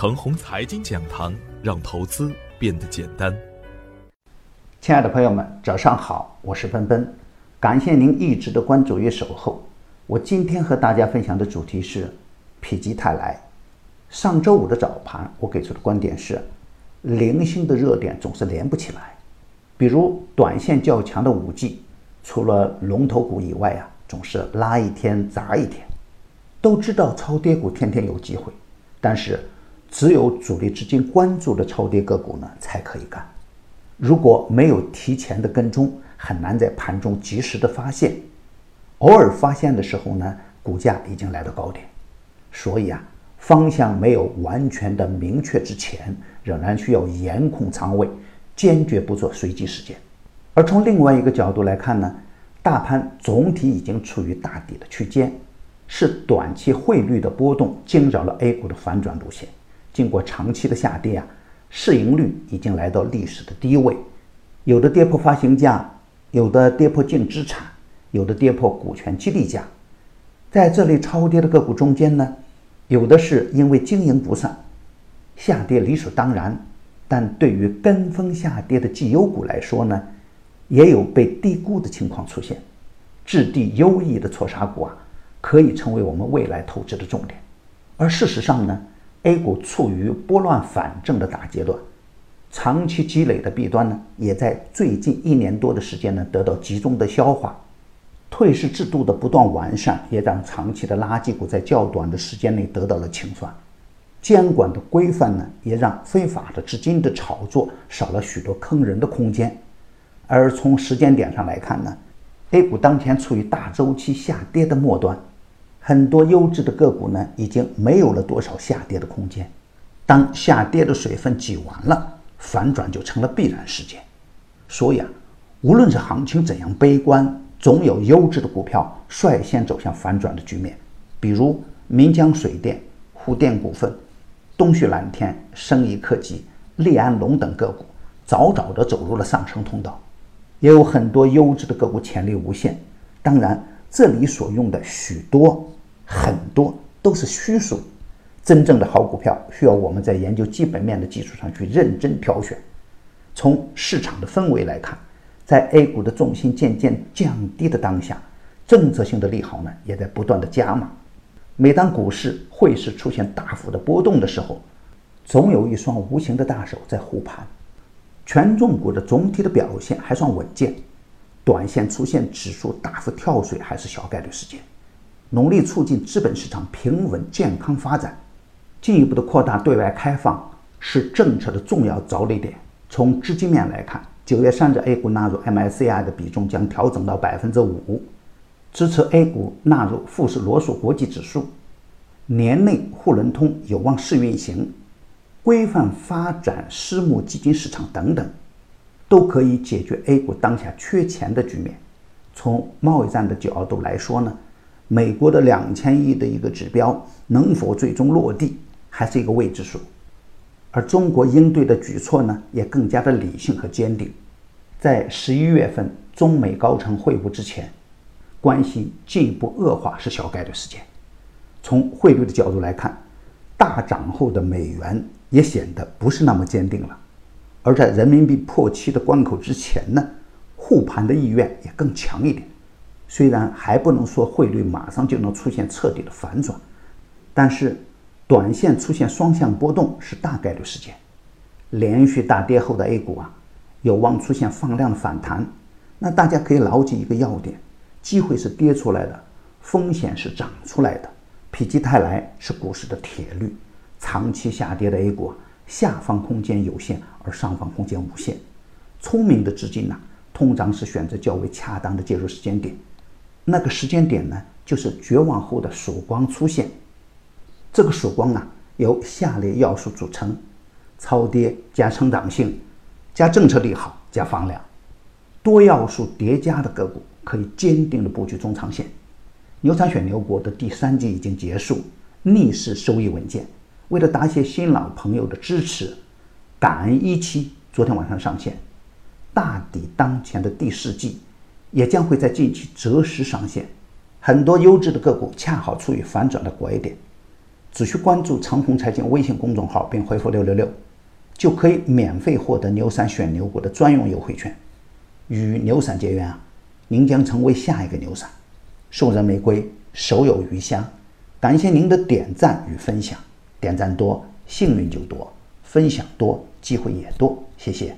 程红财经讲堂，让投资变得简单。亲爱的朋友们，早上好，我是奔奔，感谢您一直的关注与守候。我今天和大家分享的主题是否极泰来。上周五的早盘，我给出的观点是，零星的热点总是连不起来。比如短线较强的五 G，除了龙头股以外啊，总是拉一天砸一天。都知道超跌股天天有机会，但是只有主力资金关注的超跌个股呢才可以干。如果没有提前的跟踪，很难在盘中及时的发现。偶尔发现的时候呢，股价已经来到高点。所以啊，方向没有完全的明确之前，仍然需要严控仓位，坚决不做随机事件。而从另外一个角度来看呢，大盘总体已经处于大底的区间。是短期汇率的波动惊扰了 A 股的反转路线。经过长期的下跌啊，市盈率已经来到历史的低位，有的跌破发行价，有的跌破净资产，有的跌破股权激励价。在这类超跌的个股中间呢，有的是因为经营不善，下跌理所当然；但对于跟风下跌的绩优股来说呢，也有被低估的情况出现。质地优异的错杀股啊。可以成为我们未来投资的重点，而事实上呢，A 股处于拨乱反正的大阶段，长期积累的弊端呢，也在最近一年多的时间呢得到集中的消化，退市制度的不断完善，也让长期的垃圾股在较短的时间内得到了清算，监管的规范呢，也让非法的资金的炒作少了许多坑人的空间，而从时间点上来看呢，A 股当前处于大周期下跌的末端。很多优质的个股呢，已经没有了多少下跌的空间。当下跌的水分挤完了，反转就成了必然事件。所以啊，无论是行情怎样悲观，总有优质的股票率先走向反转的局面。比如岷江水电、沪电股份、东旭蓝天、生意科技、利安龙等个股，早早地走入了上升通道。也有很多优质的个股潜力无限。当然。这里所用的许多、很多都是虚数，真正的好股票需要我们在研究基本面的基础上去认真挑选。从市场的氛围来看，在 A 股的重心渐渐降低的当下，政策性的利好呢也在不断的加码。每当股市、汇市出现大幅的波动的时候，总有一双无形的大手在护盘。权重股的总体的表现还算稳健。短线出现指数大幅跳水还是小概率事件，努力促进资本市场平稳健康发展，进一步的扩大对外开放是政策的重要着力点。从资金面来看，九月三日 A 股纳入 MSCI 的比重将调整到百分之五，支持 A 股纳入富时罗素国际指数，年内沪伦通有望试运行，规范发展私募基金市场等等。都可以解决 A 股当下缺钱的局面。从贸易战的角度来说呢，美国的两千亿的一个指标能否最终落地，还是一个未知数。而中国应对的举措呢，也更加的理性和坚定。在十一月份中美高层会晤之前，关系进一步恶化是小概率事件。从汇率的角度来看，大涨后的美元也显得不是那么坚定了。而在人民币破七的关口之前呢，护盘的意愿也更强一点。虽然还不能说汇率马上就能出现彻底的反转，但是短线出现双向波动是大概率事件。连续大跌后的 A 股啊，有望出现放量的反弹。那大家可以牢记一个要点：机会是跌出来的，风险是涨出来的。否极泰来是股市的铁律。长期下跌的 A 股啊。下方空间有限，而上方空间无限。聪明的资金呢，通常是选择较为恰当的介入时间点。那个时间点呢，就是绝望后的曙光出现。这个曙光啊，由下列要素组成：超跌加成长性，加政策利好加放量，多要素叠加的个股可以坚定的布局中长线。牛产选牛股的第三季已经结束，逆势收益稳健。为了答谢新老朋友的支持，感恩一期昨天晚上上线，大抵当前的第四季也将会在近期择时上线。很多优质的个股恰好处于反转的拐点，只需关注长虹财经微信公众号并回复六六六，就可以免费获得牛散选牛股的专用优惠券。与牛散结缘啊，您将成为下一个牛散。送人玫瑰，手有余香。感谢您的点赞与分享，点赞多幸运就多，分享多机会也多。谢谢。